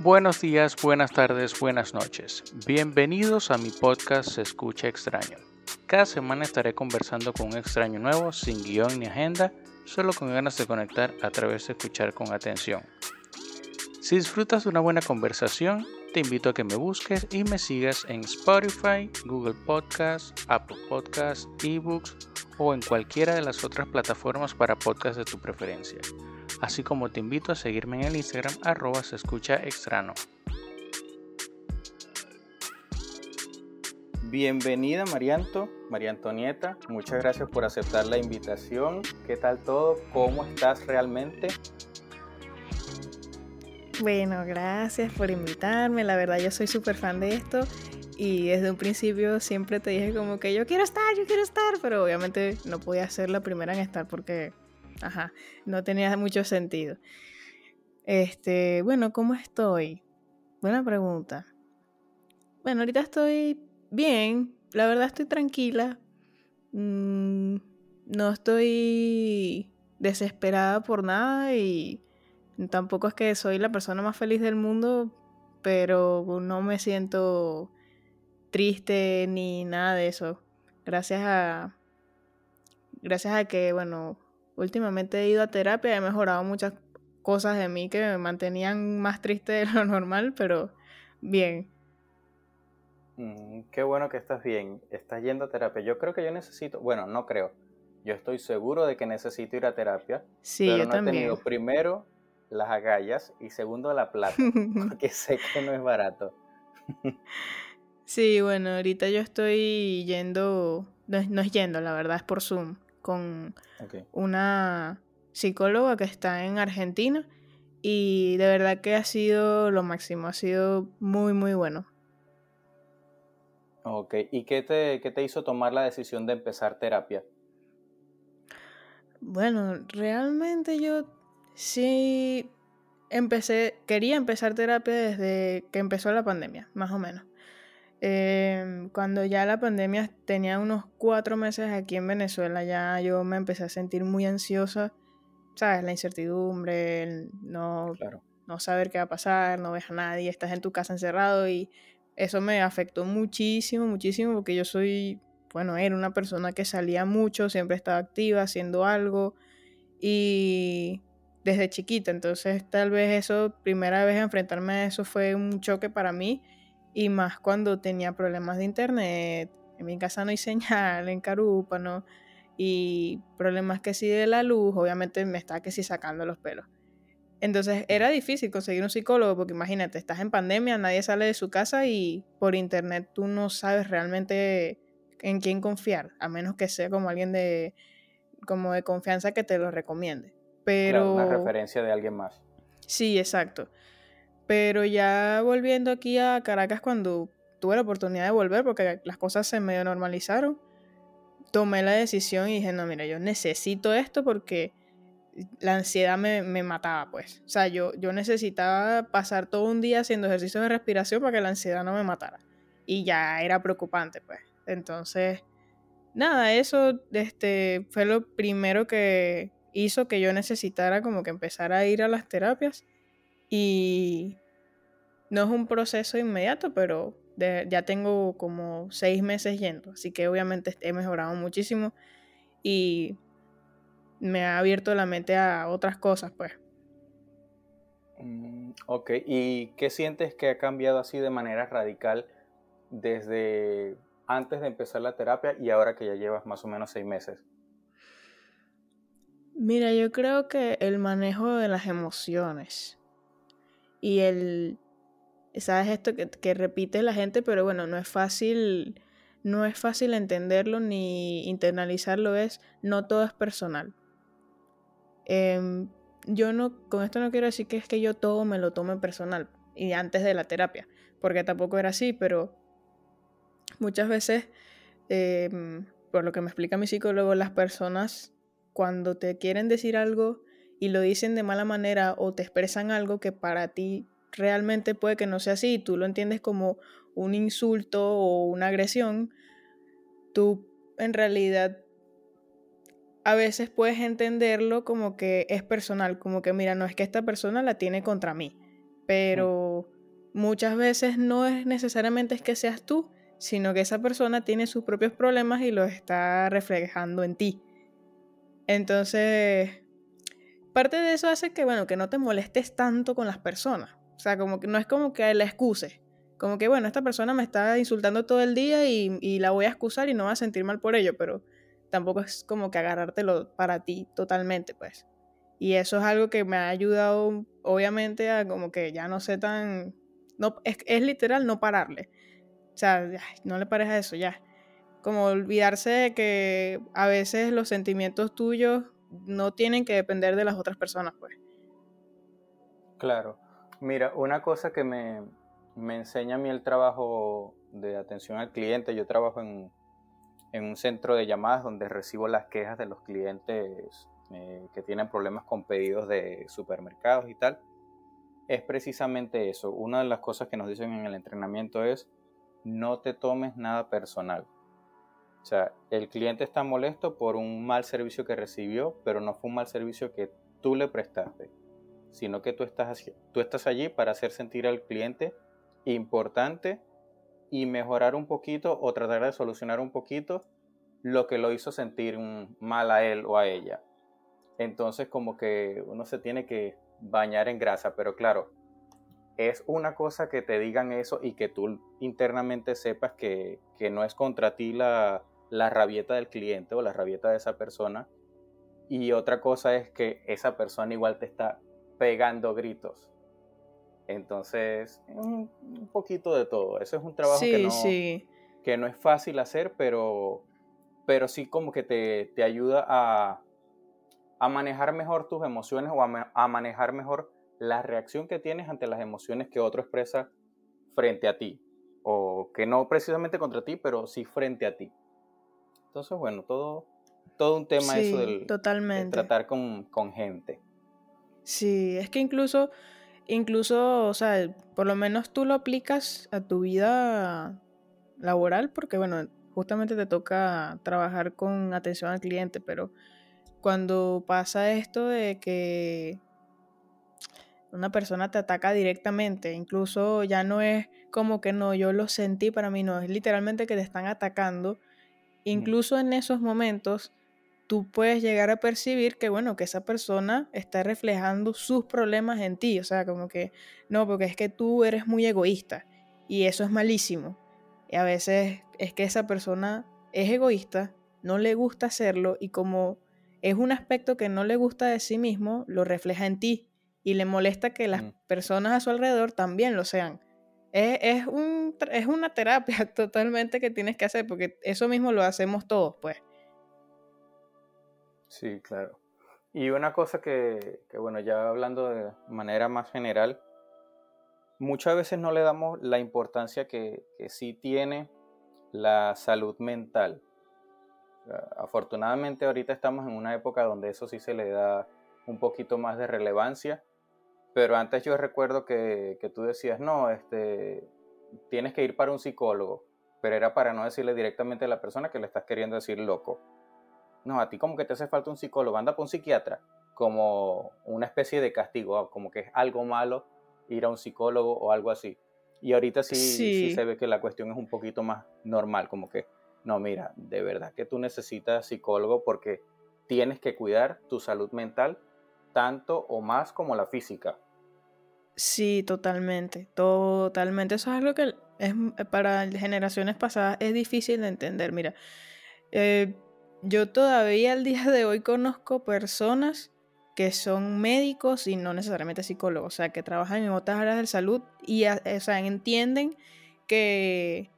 Buenos días, buenas tardes, buenas noches. Bienvenidos a mi podcast Se Escucha Extraño. Cada semana estaré conversando con un extraño nuevo, sin guion ni agenda, solo con ganas de conectar a través de escuchar con atención. Si disfrutas de una buena conversación, te invito a que me busques y me sigas en Spotify, Google Podcasts, Apple Podcasts, eBooks o en cualquiera de las otras plataformas para podcasts de tu preferencia así como te invito a seguirme en el Instagram arroba se escucha extrano. Bienvenida Marianto, María Antonieta, muchas gracias por aceptar la invitación. ¿Qué tal todo? ¿Cómo estás realmente? Bueno, gracias por invitarme. La verdad yo soy súper fan de esto y desde un principio siempre te dije como que yo quiero estar, yo quiero estar, pero obviamente no podía ser la primera en estar porque Ajá, no tenía mucho sentido. Este, bueno, ¿cómo estoy? Buena pregunta. Bueno, ahorita estoy bien, la verdad estoy tranquila. Mm, no estoy desesperada por nada y tampoco es que soy la persona más feliz del mundo, pero no me siento triste ni nada de eso. Gracias a gracias a que, bueno, últimamente he ido a terapia, he mejorado muchas cosas de mí que me mantenían más triste de lo normal, pero bien. Mm, qué bueno que estás bien, estás yendo a terapia. Yo creo que yo necesito, bueno, no creo, yo estoy seguro de que necesito ir a terapia. Sí, pero yo no también. he tenido primero las agallas y segundo la plata, porque sé que no es barato. sí, bueno, ahorita yo estoy yendo, no, no es yendo, la verdad es por Zoom con una psicóloga que está en Argentina y de verdad que ha sido lo máximo, ha sido muy, muy bueno. Ok, ¿y qué te, qué te hizo tomar la decisión de empezar terapia? Bueno, realmente yo sí empecé, quería empezar terapia desde que empezó la pandemia, más o menos. Em, cuando ya la pandemia tenía unos cuatro meses aquí en Venezuela, ya yo me empecé a sentir muy ansiosa, ¿sabes? La incertidumbre, el no, no saber qué va a pasar, no ves a nadie, estás en tu casa encerrado y eso me afectó muchísimo, muchísimo porque yo soy, bueno, era una persona que salía mucho, siempre estaba activa, haciendo algo y desde chiquita, entonces tal vez eso, primera vez enfrentarme a eso fue un choque para mí y más cuando tenía problemas de internet, en mi casa no hay señal, en Carúpano, y problemas que sí de la luz, obviamente me está que sí sacando los pelos. Entonces era difícil conseguir un psicólogo porque imagínate, estás en pandemia, nadie sale de su casa y por internet tú no sabes realmente en quién confiar, a menos que sea como alguien de como de confianza que te lo recomiende. Pero una referencia de alguien más. Sí, exacto. Pero ya volviendo aquí a Caracas cuando tuve la oportunidad de volver, porque las cosas se medio normalizaron, tomé la decisión y dije, no, mira, yo necesito esto porque la ansiedad me, me, mataba, pues. O sea, yo, yo necesitaba pasar todo un día haciendo ejercicios de respiración para que la ansiedad no me matara. Y ya era preocupante, pues. Entonces, nada, eso este, fue lo primero que hizo que yo necesitara como que empezar a ir a las terapias. Y no es un proceso inmediato, pero ya tengo como seis meses yendo, así que obviamente he mejorado muchísimo y me ha abierto la mente a otras cosas, pues. Mm, ok, ¿y qué sientes que ha cambiado así de manera radical desde antes de empezar la terapia y ahora que ya llevas más o menos seis meses? Mira, yo creo que el manejo de las emociones y el, sabes esto que, que, repite la gente, pero bueno, no es fácil, no es fácil entenderlo ni internalizarlo, es no todo es personal. Eh, yo no, con esto no quiero decir que es que yo todo me lo tome personal y antes de la terapia, porque tampoco era así, pero muchas veces, eh, por lo que me explica mi psicólogo, las personas cuando te quieren decir algo y lo dicen de mala manera o te expresan algo que para ti realmente puede que no sea así y tú lo entiendes como un insulto o una agresión, tú en realidad a veces puedes entenderlo como que es personal, como que mira, no es que esta persona la tiene contra mí, pero muchas veces no es necesariamente es que seas tú, sino que esa persona tiene sus propios problemas y los está reflejando en ti. Entonces, parte de eso hace que, bueno, que no te molestes tanto con las personas. O sea, como que no es como que la excuse. Como que, bueno, esta persona me está insultando todo el día y, y la voy a excusar y no va a sentir mal por ello, pero tampoco es como que agarrártelo para ti totalmente, pues. Y eso es algo que me ha ayudado, obviamente, a como que ya no sé tan... No, es, literal no pararle. O sea, no le pares eso, ya. Como olvidarse de que a veces los sentimientos tuyos no tienen que depender de las otras personas, pues. Claro. Mira, una cosa que me, me enseña a mí el trabajo de atención al cliente, yo trabajo en, en un centro de llamadas donde recibo las quejas de los clientes eh, que tienen problemas con pedidos de supermercados y tal, es precisamente eso. Una de las cosas que nos dicen en el entrenamiento es no te tomes nada personal. O sea, el cliente está molesto por un mal servicio que recibió, pero no fue un mal servicio que tú le prestaste, sino que tú estás, tú estás allí para hacer sentir al cliente importante y mejorar un poquito o tratar de solucionar un poquito lo que lo hizo sentir mal a él o a ella. Entonces como que uno se tiene que bañar en grasa, pero claro, es una cosa que te digan eso y que tú internamente sepas que, no es contra ti la, la rabieta del cliente o la rabieta de esa persona. Y otra cosa es que esa persona igual te está pegando gritos. Entonces, un, poquito de todo. Ese es un trabajo que, no, que no es fácil hacer, pero, pero sí como que te, ayuda a, a, manejar mejor tus emociones o a, manejar mejor la reacción que tienes ante las emociones que otro expresa frente a ti. O que no precisamente contra ti, pero sí frente a ti. Entonces, bueno, todo, todo un tema eso del totalmente. tratar con, con gente. Sí, es que incluso incluso, o sea, por lo menos tú lo aplicas a tu vida laboral, porque bueno, justamente te toca trabajar con atención al cliente, pero cuando pasa esto de que una persona te ataca directamente, incluso ya no es como que no, yo lo sentí para mí, no, es literalmente que te están atacando, incluso en esos momentos tú puedes llegar a percibir que, bueno, que esa persona está reflejando sus problemas en ti. O sea, como que, no, porque es que tú eres muy egoísta y eso es malísimo. Y a veces es que esa persona es egoísta, no le gusta hacerlo y como es un aspecto que no le gusta de sí mismo, lo refleja en ti y le molesta que las personas a su alrededor también lo sean. Es, es, un, es una terapia totalmente que tienes que hacer porque eso mismo lo hacemos todos, pues. Sí, claro. Y una cosa que, bueno, ya hablando de manera más general, muchas veces no le damos la importancia que, que sí tiene la salud mental. Afortunadamente ahorita estamos en una época donde eso sí se le da un poquito más de relevancia, pero antes yo recuerdo que, que tú decías, no, este, tienes que ir para un psicólogo, pero era para no decirle directamente a la persona que le estás queriendo decir loco no, a ti como que te hace falta un psicólogo, anda por un psiquiatra, como una especie de castigo, como que es algo malo ir a un psicólogo o algo así. Y ahorita sí, sí. se ve que la cuestión es un poquito más normal, como que, no, mira, de verdad que tú necesitas psicólogo porque tienes que cuidar tu salud mental tanto o más como la física. Sí, totalmente, totalmente. Eso es algo que es, para generaciones pasadas es difícil de entender. Mira, eh, yo todavía al día de hoy conozco personas que son médicos y no necesariamente psicólogos, o sea, que trabajan en otras áreas de salud y o entienden que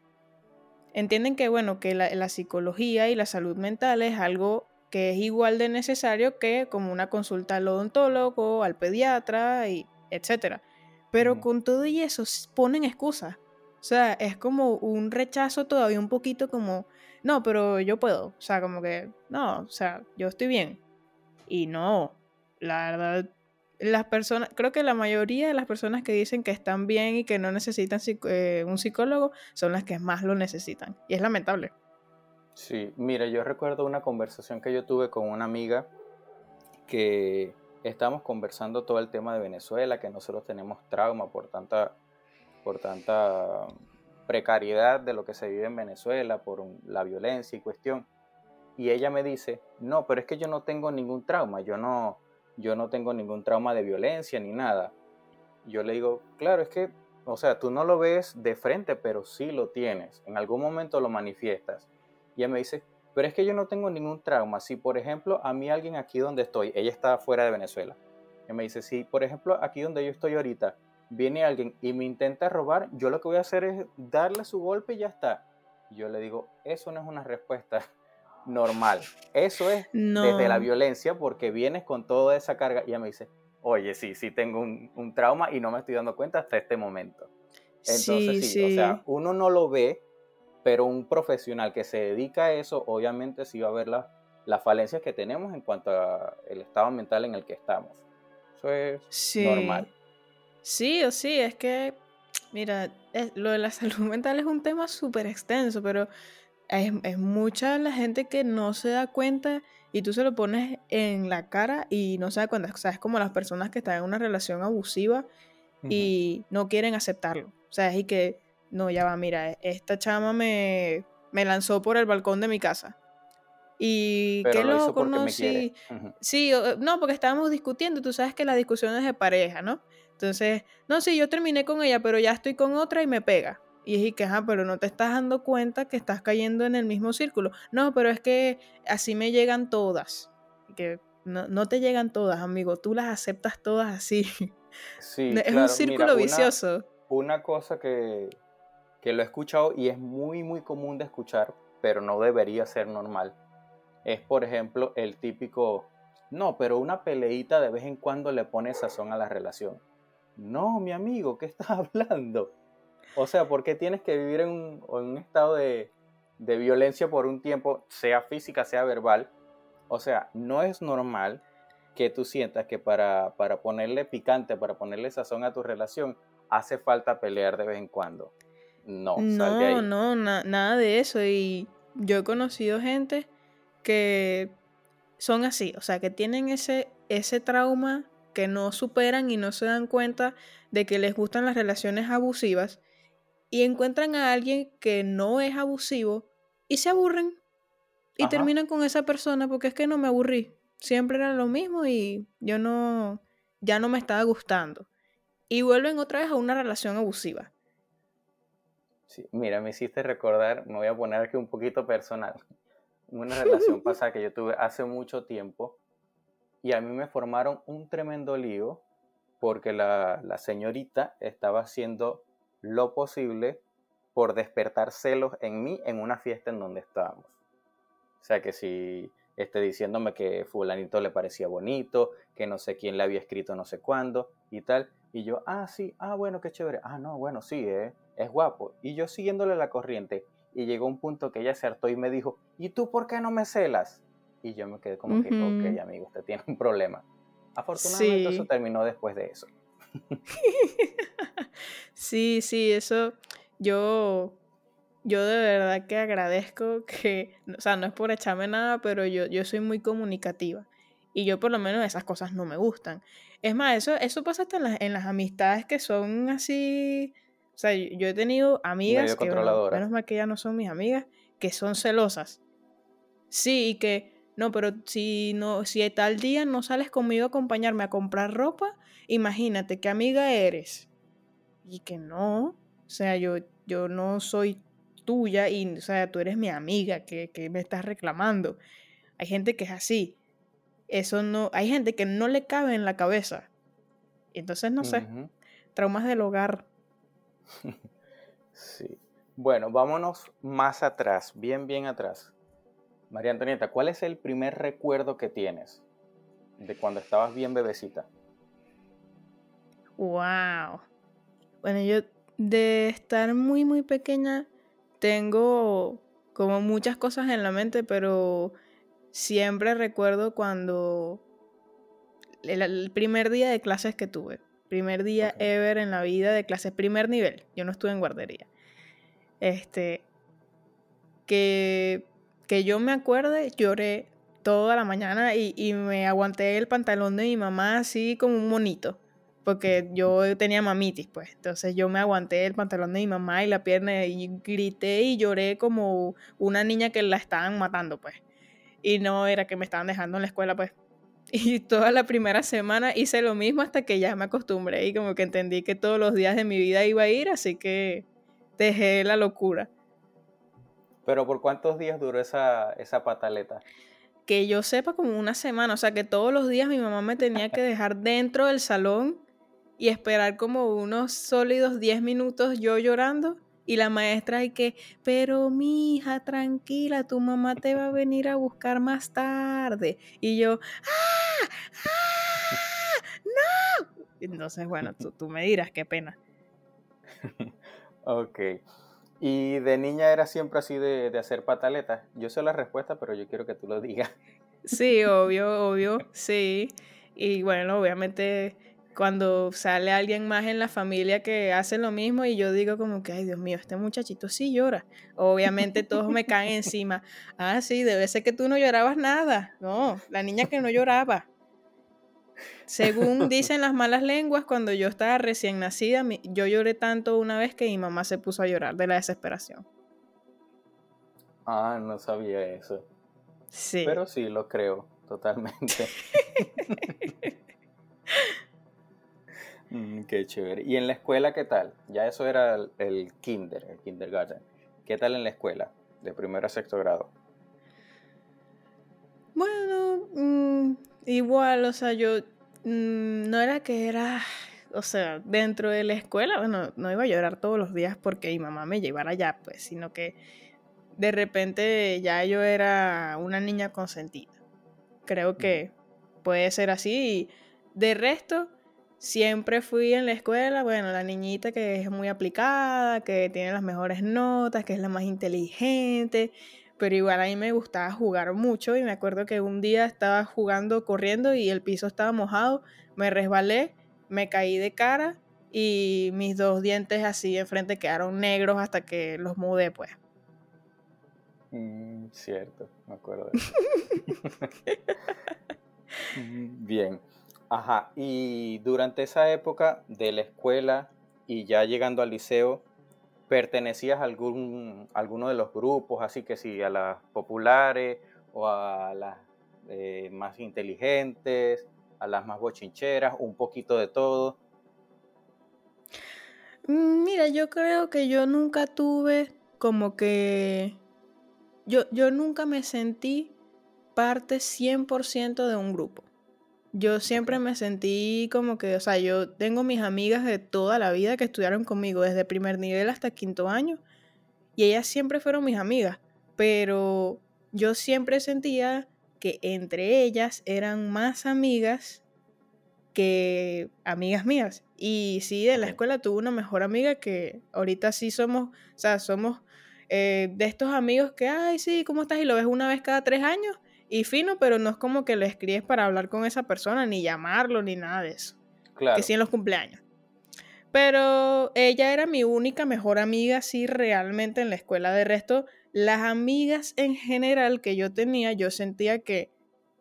entienden que bueno, que la, la, psicología y la salud mental es algo que es igual de necesario que como una consulta al odontólogo, al pediatra y etcétera. Pero con todo y eso ponen excusas. O sea, es como un rechazo todavía un poquito como no, pero yo puedo. O sea, como que, no, o sea, yo estoy bien. Y no, la verdad, las personas, creo que la mayoría de las personas que dicen que están bien y que no necesitan eh, un psicólogo son las que más lo necesitan. Y es lamentable. Sí, mira, yo recuerdo una conversación que yo tuve con una amiga que estamos conversando todo el tema de Venezuela, que nosotros tenemos trauma por tanta, por tanta precariedad de lo que se vive en Venezuela, por la violencia y cuestión. Y ella me dice, no, pero es que yo no tengo ningún trauma, yo no, yo no tengo ningún trauma de violencia ni nada. Yo le digo, claro, es que, o sea, tú no lo ves de frente, pero sí lo tienes, en algún momento lo manifiestas. Y ella me dice, pero es que yo no tengo ningún trauma. Si, por ejemplo, a mí alguien aquí donde estoy, ella está fuera de Venezuela, y me dice, si, por ejemplo, aquí donde yo estoy ahorita, viene alguien y me intenta robar, yo lo que voy a hacer es darle su golpe y ya está. Yo le digo, eso no es una respuesta normal. Eso es desde la violencia porque vienes con toda esa carga. Y ella me dice, oye, sí, sí tengo un, trauma y no me estoy dando cuenta hasta este momento. Entonces, sí, o sea, uno no lo ve, pero un profesional que se dedica a eso, obviamente sí va a ver las falencias que tenemos en cuanto al estado mental en el que estamos. Eso es normal. Sí, o sí, es que, mira, lo de la salud mental es un tema súper extenso, pero es, es, mucha la gente que no se da cuenta y tú se lo pones en la cara y no se da cuenta. O sea, es como las personas que están en una relación abusiva y no quieren aceptarlo. O sea, es y que, no, ya va, mira, esta chama me, me lanzó por el balcón de mi casa. Y qué loco, ¿no? Sí, sí, no, porque estábamos discutiendo, tú sabes que las discusiones de pareja, ¿no? Entonces, no, sí, yo terminé con ella, pero ya estoy con otra y me pega. Y es que, ajá, pero no te estás dando cuenta que estás cayendo en el mismo círculo. No, pero es que así me llegan todas. Que no, te llegan todas, amigo. Tú las aceptas todas así. Sí, es un círculo vicioso. Una cosa que, que lo he escuchado y es muy, muy común de escuchar, pero no debería ser normal, es, por ejemplo, el típico, no, pero una peleita de vez en cuando le pone sazón a la relación. No, mi amigo, ¿qué estás hablando? O sea, ¿por qué tienes que vivir en un, estado de, violencia por un tiempo, sea física, sea verbal? O sea, no es normal que tú sientas que para, para ponerle picante, para ponerle sazón a tu relación, hace falta pelear de vez en cuando. No, no, no, nada de eso. Y yo he conocido gente que son así, o sea, que tienen ese, ese trauma que no superan y no se dan cuenta de que les gustan las relaciones abusivas y encuentran a alguien que no es abusivo y se aburren y terminan con esa persona porque es que no me aburrí. Siempre era lo mismo y yo no, ya no me estaba gustando. Y vuelven otra vez a una relación abusiva. Sí, mira, me hiciste recordar, me voy a poner aquí un poquito personal, una relación pasada que yo tuve hace mucho tiempo y a mí me formaron un tremendo lío porque la, señorita estaba haciendo lo posible por despertar celos en mí en una fiesta en donde estábamos. O sea que si esté diciéndome que fulanito le parecía bonito, que no sé quién le había escrito no sé cuándo y tal. Y yo, ah, sí, ah, bueno, qué chévere. Ah, no, bueno, sí, eh, es guapo. Y yo siguiéndole la corriente. Y llegó un punto que ella se hartó y me dijo, ¿y tú por qué no me celas? Y yo me quedé como que, ok, amigo, usted tiene un problema. Afortunadamente eso terminó después de eso. sí, sí, eso yo, yo de verdad que agradezco que, o sea, no es por echarme nada, pero yo, yo soy muy comunicativa. Y yo por lo menos esas cosas no me gustan. Es más, eso, eso pasa hasta en las, en las amistades que son así. O sea, yo, he tenido amigas que, menos mal que ya no son mis amigas, que son celosas. Sí, y que no, pero si no, si tal día no sales conmigo a acompañarme a comprar ropa, imagínate qué amiga eres. Y que no, o sea, yo, yo no soy tuya y, o sea, tú eres mi amiga, que, me estás reclamando. Hay gente que es así. Eso no, hay gente que no le cabe en la cabeza. Entonces, no sé, traumas del hogar. sí. Bueno, vámonos más atrás, bien, bien atrás. María Antonieta, ¿cuál es el primer recuerdo que tienes de cuando estabas bien bebecita? Wow. Bueno, yo de estar muy, muy pequeña tengo como muchas cosas en la mente, pero siempre recuerdo cuando el, primer día de clases que tuve. Primer día ever en la vida de clases, primer nivel. Yo no estuve en guardería. Este, que que yo me acuerde, lloré toda la mañana y, y me aguanté el pantalón de mi mamá así como un monito porque yo tenía mamitis, pues. Entonces yo me aguanté el pantalón de mi mamá y la pierna y grité y lloré como una niña que la estaban matando, pues. Y no era que me estaban dejando en la escuela, pues. Y toda la primera semana hice lo mismo hasta que ya me acostumbré y como que entendí que todos los días de mi vida iba a ir, así que dejé la locura. Pero ¿por cuántos días duró esa, esa pataleta? Que yo sepa como una semana, o sea que todos los días mi mamá me tenía que dejar dentro del salón y esperar como unos sólidos 10 minutos yo llorando y la maestra y que, pero mi hija, tranquila, tu mamá te va a venir a buscar más tarde. Y yo, ¡ah! ¡ah! ¡no! Entonces, bueno, tú, tú me dirás, qué pena. ok. ¿Y de niña era siempre así de, de hacer pataletas? Yo sé la respuesta, pero yo quiero que tú lo digas. Sí, obvio, obvio, sí. Y bueno, obviamente cuando sale alguien más en la familia que hace lo mismo y yo digo como que, ay Dios mío, este muchachito sí llora. Obviamente todos me caen encima. Ah, sí, debe ser que tú no llorabas nada. No, la niña que no lloraba. Según dicen las malas lenguas, cuando yo estaba recién nacida, yo lloré tanto una vez que mi mamá se puso a llorar de la desesperación. Ah, no sabía eso. Sí. Pero sí, lo creo, totalmente. Mm, qué chévere. ¿Y en la escuela qué tal? Ya eso era el, kinder, el kindergarten. ¿Qué tal en la escuela, de primero a sexto grado? Bueno, mm, igual, o sea, yo mm, no era que era, o sea, dentro de la escuela, bueno, no iba a llorar todos los días porque mi mamá me llevara allá, pues, sino que de repente ya yo era una niña consentida. Creo que puede ser así. Y de resto, siempre fui en la escuela, bueno, la niñita que es muy aplicada, que tiene las mejores notas, que es la más inteligente, pero igual a mí me gustaba jugar mucho y me acuerdo que un día estaba jugando, corriendo y el piso estaba mojado, me resbalé, me caí de cara y mis dos dientes así enfrente quedaron negros hasta que los mudé, pues. Mm, cierto, me acuerdo. Mm, bien. Ajá, y durante esa época de la escuela y ya llegando al liceo, ¿pertenecías a algún, alguno de los grupos, así que sí, a las populares o a las eh, más inteligentes, a las más bochincheras, un poquito de todo? Mm, mira, yo creo que yo nunca tuve como que... Yo, yo nunca me sentí parte 100% de un grupo. Yo siempre me sentí como que, o sea, yo tengo mis amigas de toda la vida que estudiaron conmigo, desde primer nivel hasta quinto año, y ellas siempre fueron mis amigas, pero yo siempre sentía que entre ellas eran más amigas que amigas mías. Y sí, de la escuela tuve una mejor amiga que ahorita sí somos, o sea, somos eh, de estos amigos que, ay, sí, ¿cómo estás? Y lo ves una vez cada tres años y fino, pero no es como que lo escribes para hablar con esa persona, ni llamarlo, ni nada de eso. Claro. Que sí en los cumpleaños. Pero ella era mi única mejor amiga, sí, realmente en la escuela. De resto, las amigas en general que yo tenía, yo sentía que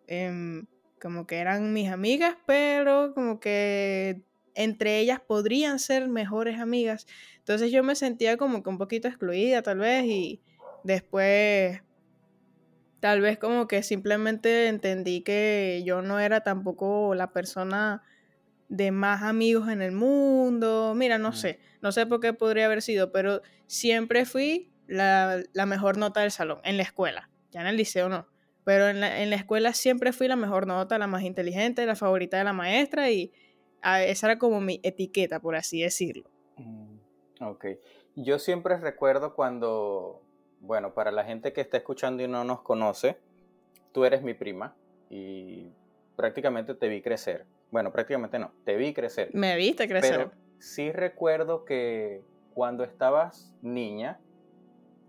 em, como que eran mis amigas, pero como que entre ellas podrían ser mejores amigas. Entonces yo me sentía como que un poquito excluida tal vez y después Tal vez como que simplemente entendí que yo no era tampoco la persona de más amigos en el mundo. Mira, no sé, no sé por qué podría haber sido, pero siempre fui la, mejor nota del salón, en la escuela, ya en el liceo no. Pero en la, escuela siempre fui la mejor nota, la más inteligente, la favorita de la maestra y esa era como mi etiqueta, por así decirlo. Mm, ok. Yo siempre recuerdo cuando bueno, para la gente que está escuchando y no nos conoce, tú eres mi prima y prácticamente te vi crecer. Bueno, prácticamente no, te vi crecer. Me viste crecer. Pero sí recuerdo que cuando estabas niña,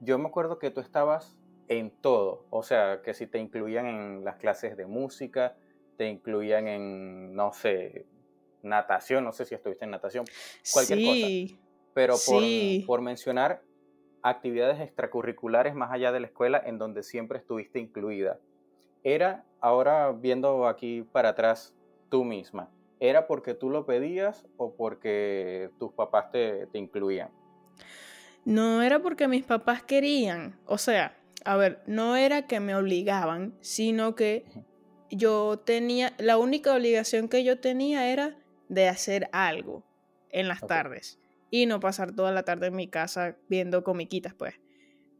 yo me acuerdo que tú estabas en todo. O sea, que si te incluían en las clases de música, te incluían en, no sé, natación, no sé si estuviste en natación, cualquier sí, cosa. Pero por, por mencionar, actividades extracurriculares más allá de la escuela en donde siempre estuviste incluida. era, ahora viendo aquí para atrás tú misma, ¿era porque tú lo pedías o porque tus papás te, te incluían? No era porque mis papás querían, o sea, a ver, no era que me obligaban, sino que yo tenía, la única obligación que yo tenía era de hacer algo en las tardes y no pasar toda la tarde en mi casa viendo comiquitas, pues.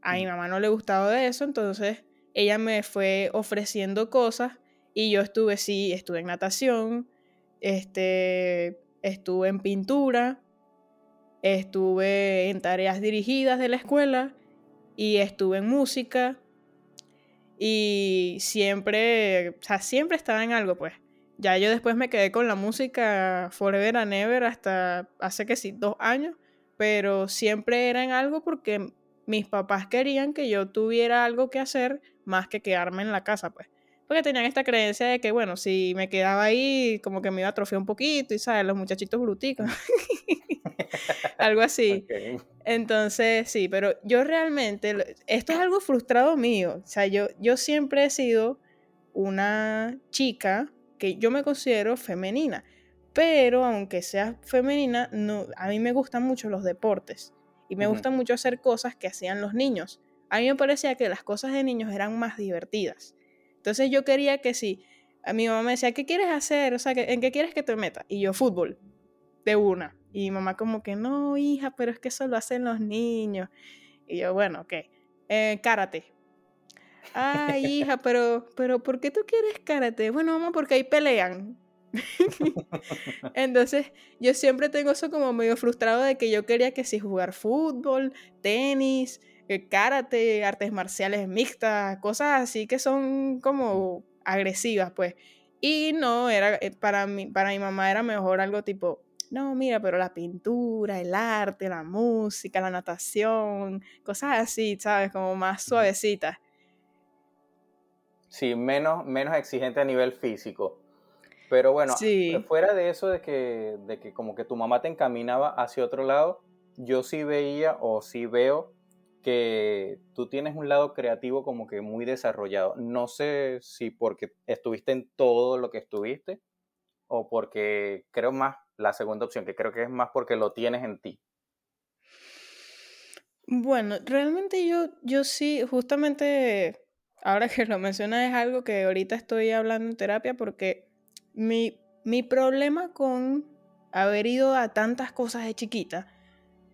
A mi mamá no le gustaba eso, entonces ella me fue ofreciendo cosas y yo estuve, sí, estuve en natación, este, estuve en pintura, estuve en tareas dirigidas de la escuela y estuve en música y siempre, o sea, siempre estaba en algo, pues. Ya yo después me quedé con la música forever and ever hasta hace que sí, dos años, pero siempre era en algo porque mis papás querían que yo tuviera algo que hacer más que quedarme en la casa, pues. Porque tenían esta creencia de que, bueno, si me quedaba ahí, como que me iba a atrofiar un poquito, y sabes, los muchachitos bruticos. algo así. Entonces, sí, pero yo realmente, esto es algo frustrado mío. O sea, yo, yo siempre he sido una chica que yo me considero femenina. Pero aunque sea femenina, no, a mí me gustan mucho los deportes. Y me gusta mucho hacer cosas que hacían los niños. A mí me parecía que las cosas de niños eran más divertidas. Entonces yo quería que si a mi mamá me decía, ¿qué quieres hacer? O sea, ¿en qué quieres que te meta? Y yo, fútbol, de una. Y mi mamá como que, no, hija, pero es que eso lo hacen los niños. Y yo, bueno, ok. Eh, karate. Ay, hija, pero, pero ¿por qué tú quieres karate? Bueno, mamá, porque ahí pelean. Entonces, yo siempre tengo eso como medio frustrado de que yo quería que si jugar fútbol, tenis, eh, karate, artes marciales mixtas, cosas así que son como agresivas, pues. Y no, era eh, para mí, para mi mamá era mejor algo tipo no, mira, pero la pintura, el arte, la música, la natación, cosas así, ¿sabes? Como más suavecitas. Sí, menos, menos exigente a nivel físico. Pero bueno, fuera de eso de que, de que como que tu mamá te encaminaba hacia otro lado, yo sí veía o sí veo que tú tienes un lado creativo como que muy desarrollado. No sé si porque estuviste en todo lo que estuviste o porque creo más la segunda opción, que creo que es más porque lo tienes en ti. Bueno, realmente yo, yo sí, justamente ahora que lo mencionas es algo que ahorita estoy hablando en terapia porque mi, mi problema con haber ido a tantas cosas de chiquita,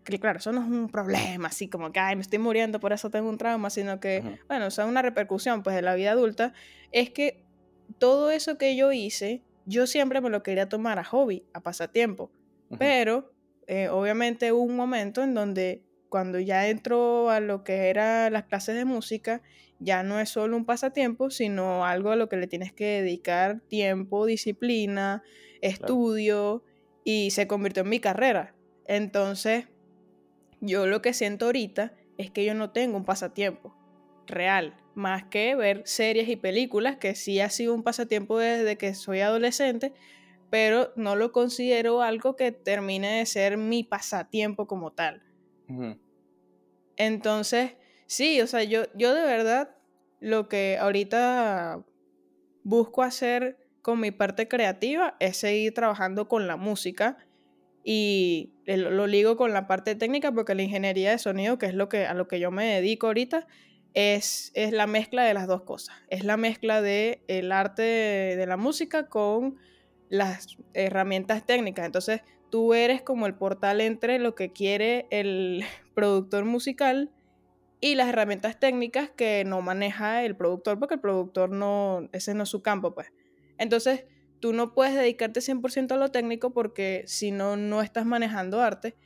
que claro, eso no es un problema, así como que, ay, me estoy muriendo, por eso tengo un trauma, sino que, bueno, eso es una repercusión pues de la vida adulta, es que todo eso que yo hice yo siempre me lo quería tomar a hobby, a pasatiempo, pero eh, obviamente hubo un momento en donde cuando ya entró a lo que eran las clases de música, ya no es solo un pasatiempo, sino algo a lo que le tienes que dedicar tiempo, disciplina, estudio, y se convirtió en mi carrera. Entonces, yo lo que siento ahorita es que yo no tengo un pasatiempo real, más que ver series y películas, que sí ha sido un pasatiempo desde que soy adolescente, pero no lo considero algo que termine de ser mi pasatiempo como tal. Entonces, sí, o sea, yo, yo de verdad lo que ahorita busco hacer con mi parte creativa es seguir trabajando con la música y lo ligo con la parte técnica porque la ingeniería de sonido, que es lo que, a lo que yo me dedico ahorita, es, la mezcla de las dos cosas. Es la mezcla del el arte de, la música con las herramientas técnicas. Entonces, tú eres como el portal entre lo que quiere el productor musical y las herramientas técnicas que no maneja el productor, porque el productor no, ese no es su campo, pues. Entonces, tú no puedes dedicarte 100% a lo técnico porque si no, no estás manejando arte.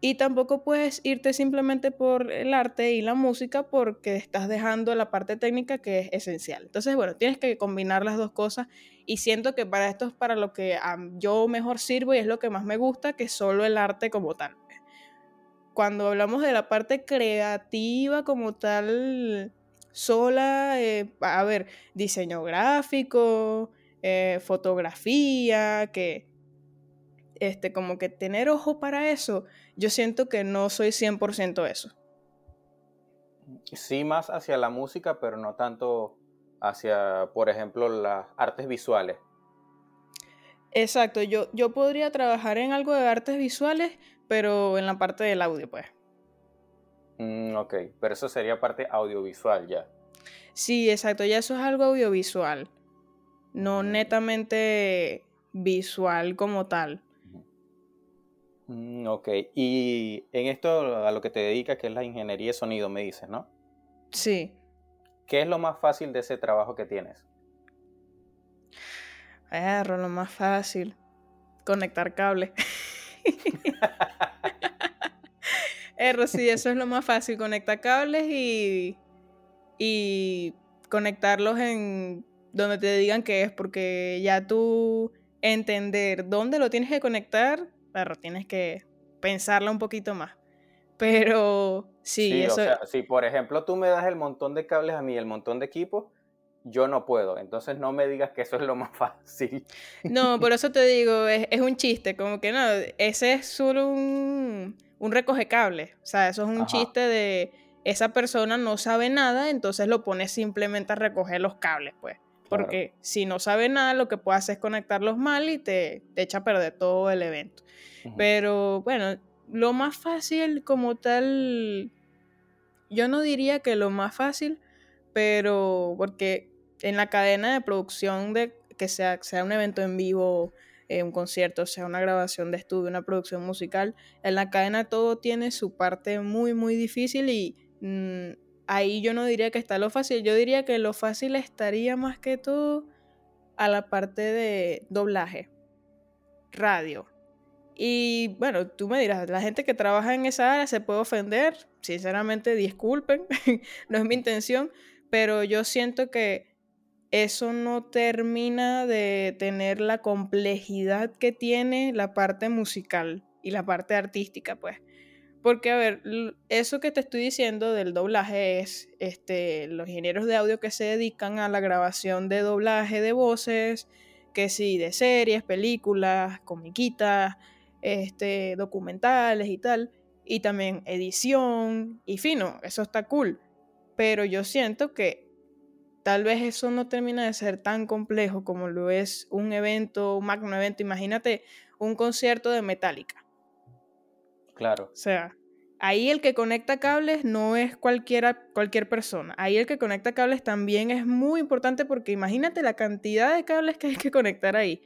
Y tampoco puedes irte simplemente por el arte y la música porque estás dejando la parte técnica que es esencial. Entonces, bueno, tienes que combinar las dos cosas y siento que para esto es para lo que yo mejor sirvo y es lo que más me gusta que solo el arte como tal. Cuando hablamos de la parte creativa como tal, sola, eh, a ver, diseño gráfico, eh, fotografía, que este, como que tener ojo para eso, yo siento que no soy 100% eso. Sí, más hacia la música, pero no tanto hacia, por ejemplo, las artes visuales. Exacto, yo, yo podría trabajar en algo de artes visuales, pero en la parte del audio, pues. Mm, ok, pero eso sería parte audiovisual ya. Sí, exacto, ya eso es algo audiovisual, no mm. netamente visual como tal. Mm, ok, y en esto a lo que te dedicas, que es la ingeniería de sonido, me dices, ¿no? Sí. ¿Qué es lo más fácil de ese trabajo que tienes? Erro, lo más fácil. Conectar cables. Erro, sí, eso es lo más fácil. Conectar cables y. y conectarlos en donde te digan que es, porque ya tú entender dónde lo tienes que conectar, pero tienes que pensarlo un poquito más. Pero sí, eso... o sea, si por ejemplo tú me das el montón de cables a mí, el montón de equipos, yo no puedo. Entonces no me digas que eso es lo más fácil. No, por eso te digo, es, un chiste, como que no, ese es solo un, un recoge cables. O sea, eso es un chiste de esa persona no sabe nada, entonces lo pone simplemente a recoger los cables, pues. Porque si no sabe nada, lo que puede hacer es conectarlos mal y te, te echa a perder todo el evento. Pero bueno, lo más fácil como tal, yo no diría que lo más fácil, pero porque en la cadena de producción de que sea, sea un evento en vivo, eh, un concierto, sea una grabación de estudio, una producción musical, en la cadena todo tiene su parte muy, muy difícil y mm, ahí yo no diría que está lo fácil, yo diría que lo fácil estaría más que todo a la parte de doblaje, radio. Y bueno, tú me dirás, la gente que trabaja en esa área se puede ofender, sinceramente disculpen, no es mi intención, pero yo siento que eso no termina de tener la complejidad que tiene la parte musical y la parte artística, pues. Porque, a ver, eso que te estoy diciendo del doblaje es este, los ingenieros de audio que se dedican a la grabación de doblaje de voces, que sí, de series, películas, comiquitas, este, documentales y tal, y también edición, y fino, eso está cool. Pero yo siento que tal vez eso no termina de ser tan complejo como lo es un evento, un magno evento. Imagínate un concierto de Metallica Claro. O sea, ahí el que conecta cables no es cualquiera, cualquier persona. Ahí el que conecta cables también es muy importante porque imagínate la cantidad de cables que hay que conectar ahí.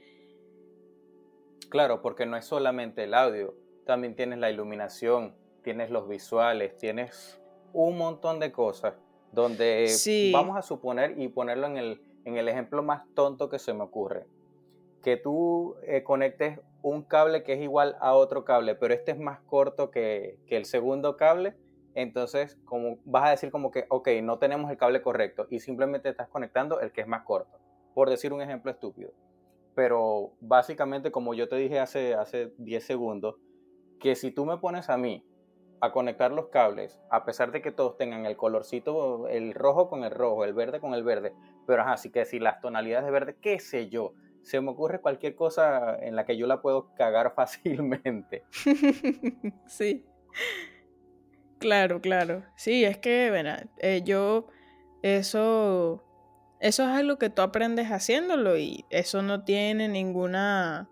Claro, porque no es solamente el audio, también tienes la iluminación, tienes los visuales, tienes un montón de cosas donde vamos a suponer y ponerlo en el, en el ejemplo más tonto que se me ocurre, que tú eh, conectes un cable que es igual a otro cable, pero este es más corto que, el segundo cable, entonces como vas a decir como que, ok, no tenemos el cable correcto y simplemente estás conectando el que es más corto, por decir un ejemplo estúpido. Pero básicamente, como yo te dije hace, hace 10 segundos, que si tú me pones a mí a conectar los cables, a pesar de que todos tengan el colorcito, el rojo con el rojo, el verde con el verde, pero así que si las tonalidades de verde, qué sé yo, se me ocurre cualquier cosa en la que yo la puedo cagar fácilmente. sí. Claro, claro. Sí, es que, bueno, eh, yo, eso, eso es algo que tú aprendes haciéndolo y eso no tiene ninguna,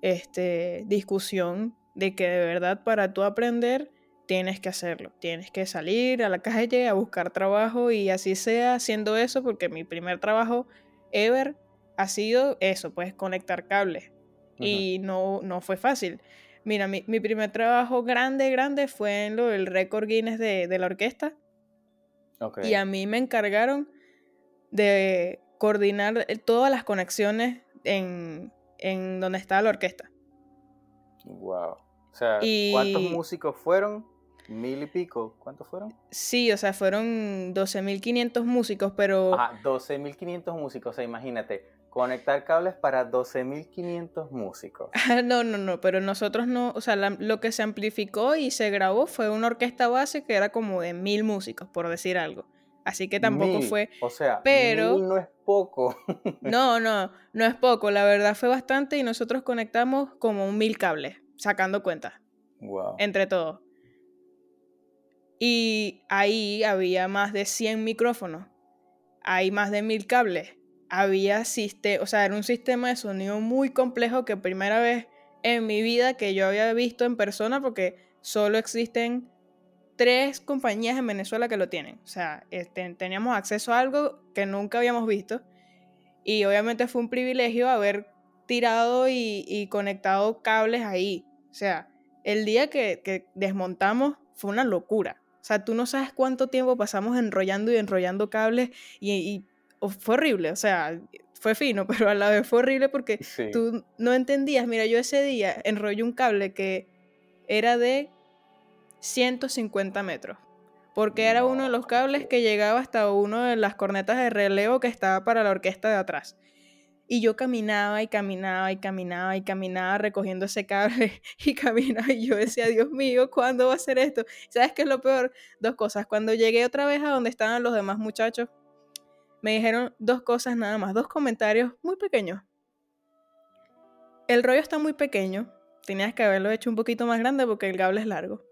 este, discusión de que de verdad para tú aprender tienes que hacerlo. Tienes que salir a la calle a buscar trabajo y así sea haciendo eso porque mi primer trabajo ever ha sido eso, pues conectar cables. Y no, no fue fácil. Mira, mi, primer trabajo grande, grande fue en lo del récord Guinness de, la orquesta. Y a mí me encargaron de coordinar eh, todas las conexiones en, en donde estaba la orquesta. Wow. O sea, ¿cuántos músicos fueron? ¿Mil y pico? ¿Cuántos fueron? Sí, o sea, fueron 12.500 músicos, pero... Ah, 12.500 músicos, o sea, imagínate, Conectar cables para 12.500 músicos. no, no, no, pero nosotros no, o sea, lo que se amplificó y se grabó fue una orquesta base que era como de mil músicos, por decir algo. Así que tampoco fue. O sea, pero no es poco. no, no, no es poco. La verdad fue bastante y nosotros conectamos como un mil cables, sacando cuentas. Wow. Entre todos. Y ahí había más de 100 micrófonos. hay más de mil cables. Había o sea, era un sistema de sonido muy complejo que primera vez en mi vida que yo había visto en persona porque solo existen tres compañías en Venezuela que lo tienen. O sea, este, teníamos acceso a algo que nunca habíamos visto y obviamente fue un privilegio haber tirado y, conectado cables ahí. O sea, el día que, desmontamos fue una locura. O sea, tú no sabes cuánto tiempo pasamos enrollando y enrollando cables y, fue horrible. O sea, fue fino, pero a la vez fue horrible porque tú no entendías. Mira, yo ese día enrollé un cable que era de 150 metros. Porque era uno de los cables que llegaba hasta uno de las cornetas de relevo que estaba para la orquesta de atrás. Y yo caminaba y caminaba y caminaba y caminaba recogiendo ese cable y caminaba y yo decía, Dios mío, ¿cuándo va a ser esto? ¿Sabes qué es lo peor? Dos cosas. Cuando llegué otra vez a donde estaban los demás muchachos, me dijeron dos cosas nada más, dos comentarios muy pequeños. El rollo está muy pequeño, tenías que haberlo hecho un poquito más grande porque el cable es largo.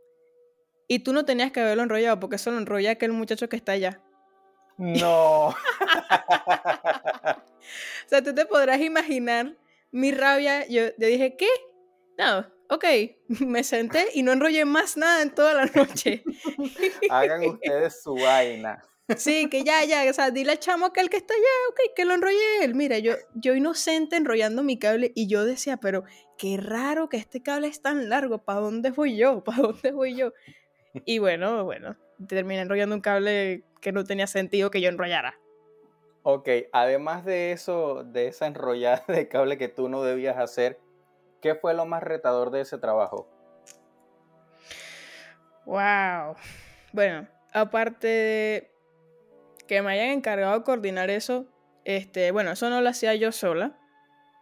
Y tú no tenías que haberlo enrollado porque eso lo enrolla aquel muchacho que está allá. No. O sea, tú te podrás imaginar mi rabia. Yo, dije, ¿qué? No, ok. Me senté y no enrollé más nada en toda la noche. Hagan ustedes su vaina. Sí, que ya, ya, o sea, dile al chamo aquel que está allá, ok, que lo enrolle él. Mira, yo, yo inocente enrollando mi cable y yo decía, pero qué raro que este cable es tan largo, ¿para dónde voy yo? ¿Para dónde voy yo? Y bueno, bueno, terminé enrollando un cable que no tenía sentido que yo enrollara. Ok, además de eso, de esa enrollada de cable que tú no debías hacer, ¿qué fue lo más retador de ese trabajo? Wow. Bueno, aparte de que me hayan encargado de coordinar eso, este, bueno, eso no lo hacía yo sola.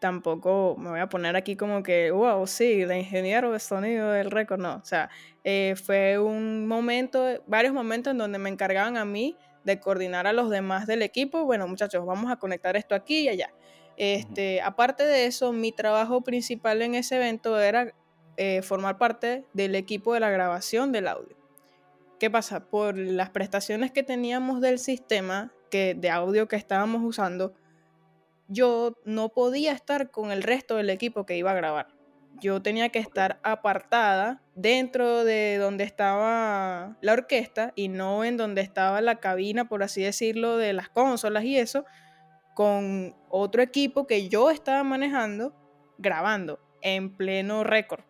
Tampoco me voy a poner aquí como que, wow, sí, la ingeniero de sonido del récord, no. O sea, eh, fue un momento, varios momentos en donde me encargaban a mí de coordinar a los demás del equipo. Bueno, muchachos, vamos a conectar esto aquí y allá. Este, Aparte de eso, mi trabajo principal en ese evento era eh, formar parte del equipo de la grabación del audio. ¿Qué pasa? Por las prestaciones que teníamos del sistema que, de audio que estábamos usando, yo no podía estar con el resto del equipo que iba a grabar yo tenía que estar apartada dentro de donde estaba la orquesta y no en donde estaba la cabina, por así decirlo, de las consolas y eso, con otro equipo que yo estaba manejando, grabando en pleno récord.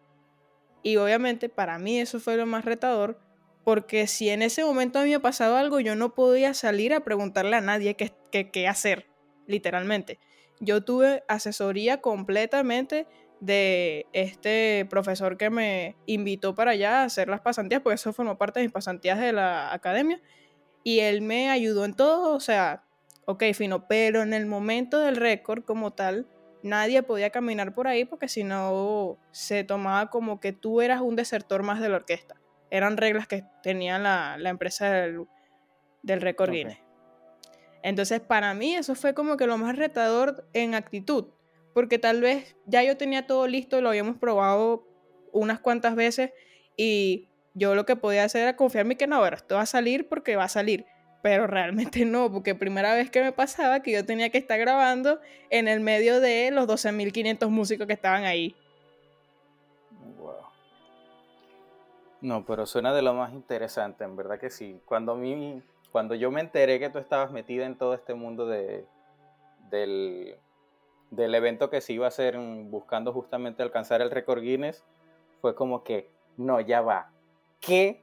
Y obviamente para mí eso fue lo más retador, porque si en ese momento había pasado algo, yo no podía salir a preguntarle a nadie qué, qué, qué hacer, literalmente. Yo tuve asesoría completamente de este profesor que me invitó para allá a hacer las pasantías, porque eso formó parte de mis pasantías de la academia. Y él me ayudó en todo, o sea, ok, fino, pero en el momento del récord como tal, nadie podía caminar por ahí porque si no se tomaba como que tú eras un desertor más de la orquesta. Eran reglas que tenía la, empresa del, del récord Guinness. Entonces, para mí eso fue como que lo más retador en actitud, porque tal vez ya yo tenía todo listo, lo habíamos probado unas cuantas veces y yo lo que podía hacer era confiarme que no, esto va a salir porque va a salir. Pero realmente no, porque primera vez que me pasaba que yo tenía que estar grabando en el medio de los 12.500 músicos que estaban ahí. No, pero suena de lo más interesante, en verdad que sí. Cuando, mí, cuando yo me enteré que tú estabas metida en todo este mundo de, del, del evento que se iba a hacer buscando justamente alcanzar el récord Guinness, fue como que, no, ya va. ¿Qué?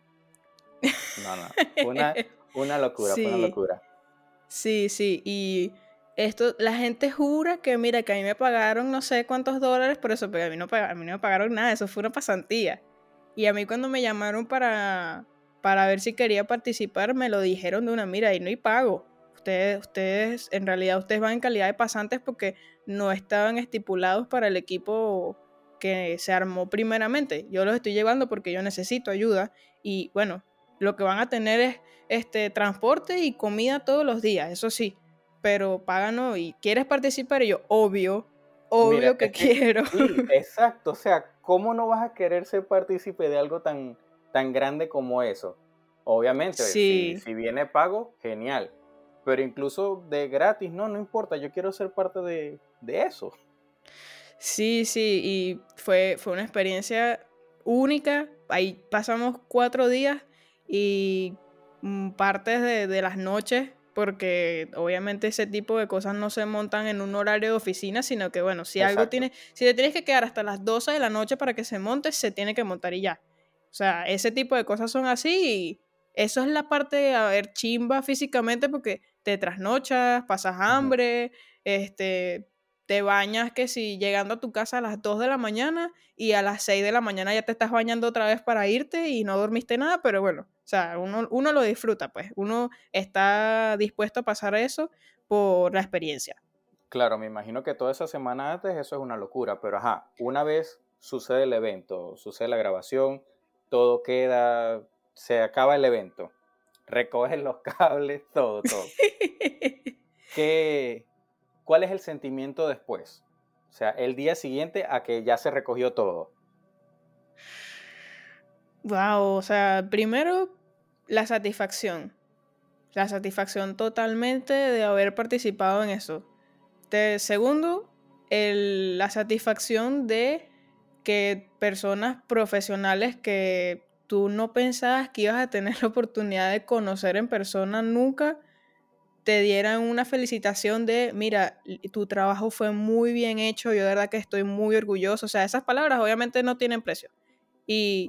No, no. Una, una locura, una locura. Sí, sí. Y esto, la gente jura que, mira, que a mí me pagaron no sé cuántos dólares por eso, pero a mí no, a mí no me pagaron nada, eso fue una pasantía. Y a mí cuando me llamaron para, para ver si quería participar, me lo dijeron de una, mira, y no hay pago. Ustedes, ustedes, en realidad, ustedes van en calidad de pasantes porque no estaban estipulados para el equipo que se armó primeramente. Yo los estoy llevando porque yo necesito ayuda y bueno, lo que van a tener es este transporte y comida todos los días, eso sí, pero páganos y quieres participar y yo, obvio, obvio que, quiero. exacto, o sea, ¿cómo no vas a querer ser partícipe de algo tan, tan grande como eso? Obviamente, si, si viene pago, genial. pero incluso de gratis, no, no importa, yo quiero ser parte de, eso. Sí, sí, y fue, fue una experiencia única. Ahí pasamos cuatro días y mm, partes de, de, las noches, porque obviamente ese tipo de cosas no se montan en un horario de oficina, sino que bueno, si algo tiene, si te tienes que quedar hasta las 12 de la noche para que se monte, se tiene que montar y ya. O sea, ese tipo de cosas son así y eso es la parte de haber chimba físicamente porque te trasnochas, pasas hambre, este, te bañas que si llegando a tu casa a las 2 de la mañana y a las 6 de la mañana ya te estás bañando otra vez para irte y no dormiste nada, pero bueno, o sea, uno, uno lo disfruta, pues, uno está dispuesto a pasar eso por la experiencia. Claro, me imagino que toda esa semana antes eso es una locura, pero ajá, una vez sucede el evento, sucede la grabación, todo queda, se acaba el evento recoges los cables, todo, todo. ¿Qué, ¿Cuál es el sentimiento después? O sea, el día siguiente a que ya se recogió todo. Wow, o sea, primero la satisfacción. La satisfacción totalmente de haber participado en eso. De, segundo, la satisfacción de que personas profesionales que tú no pensabas que ibas a tener la oportunidad de conocer en persona nunca, te dieran una felicitación de, mira, tu trabajo fue muy bien hecho, yo de verdad que estoy muy orgulloso. O sea, esas palabras obviamente no tienen precio. Y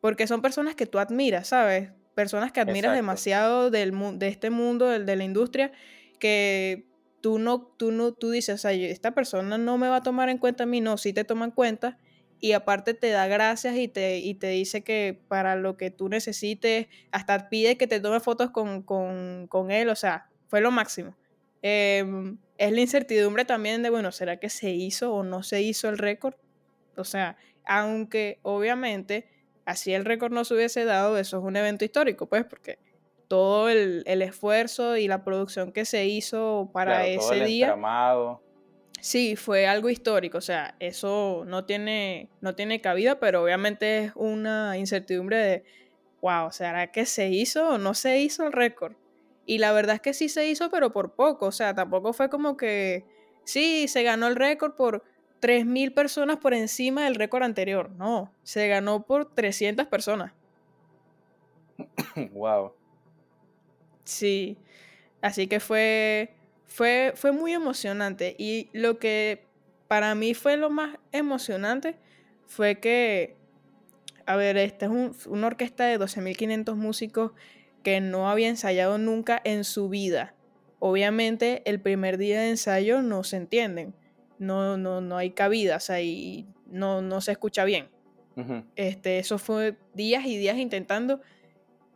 porque son personas que tú admiras, ¿sabes? Personas que admiras demasiado del, de este mundo, del, de la industria, que tú no, tú no, tú dices, o sea, esta persona no me va a tomar en cuenta a mí, no, sí te toma en cuenta y aparte te da gracias y te, y te dice que para lo que tú necesites, hasta pide que te tome fotos con, él, o sea, fue lo máximo. Em, es la incertidumbre también de, bueno, ¿será que se hizo o no se hizo el récord? O sea, aunque obviamente así el récord no se hubiese dado, eso es un evento histórico, pues, porque todo el, esfuerzo y la producción que se hizo para ese día. Sí, fue algo histórico, o sea, eso no tiene, no tiene cabida, pero obviamente es una incertidumbre de, wow, ¿será que se hizo o no se hizo el récord? Y la verdad es que sí se hizo, pero por poco, o sea, tampoco fue como que, sí, se ganó el récord por 3.000 personas por encima del récord anterior, no, se ganó por 300 personas. wow. Sí, así que fue fue, fue muy emocionante y lo que para mí fue lo más emocionante fue que, a ver, esta es una orquesta de 12.500 músicos que no había ensayado nunca en su vida. Obviamente el primer día de ensayo no se entienden, no, no, no hay cabidas ahí, no, no se escucha bien. este, eso fue días y días intentando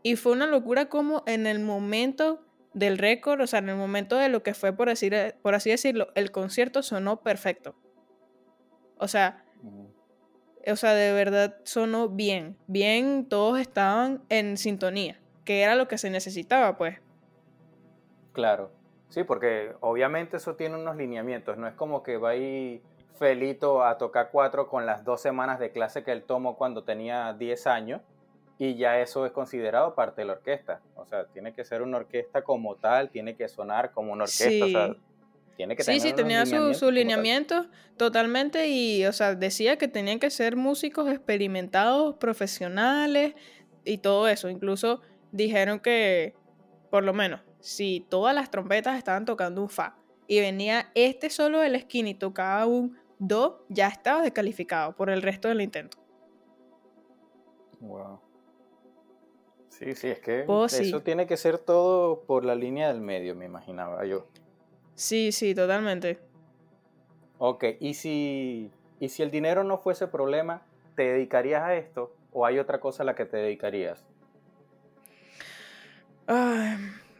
y fue una locura como en el momento del récord, o sea, en el momento de lo que fue, por, decir, eh, por así decirlo, el concierto sonó perfecto. O sea, o sea, de verdad sonó bien. Bien, todos estaban en sintonía, que era lo que se necesitaba, pues. Claro. Sí, porque obviamente eso tiene unos lineamientos. No es como que va ahí Felito a tocar cuatro con las dos semanas de clase que él tomó cuando tenía 10 años y ya eso es considerado parte de la orquesta. O sea, tiene que ser una orquesta como tal, tiene que sonar como una orquesta, sí. o sea, tiene que tener Sí, sí, tenía su, su lineamiento totalmente y, o sea, decía que tenían que ser músicos experimentados, profesionales y todo eso. Incluso dijeron que, por lo menos, si todas las trompetas estaban tocando un fa y venía este solo de la esquina y tocaba un do, ya estaba descalificado por el resto del intento. Wow. Sí, sí, es que eso tiene que ser todo por la línea del medio, me imaginaba yo. Sí, sí, totalmente. Ok, ¿y si, y si el dinero no fuese problema, ¿te dedicarías a esto o hay otra cosa a la que te dedicarías?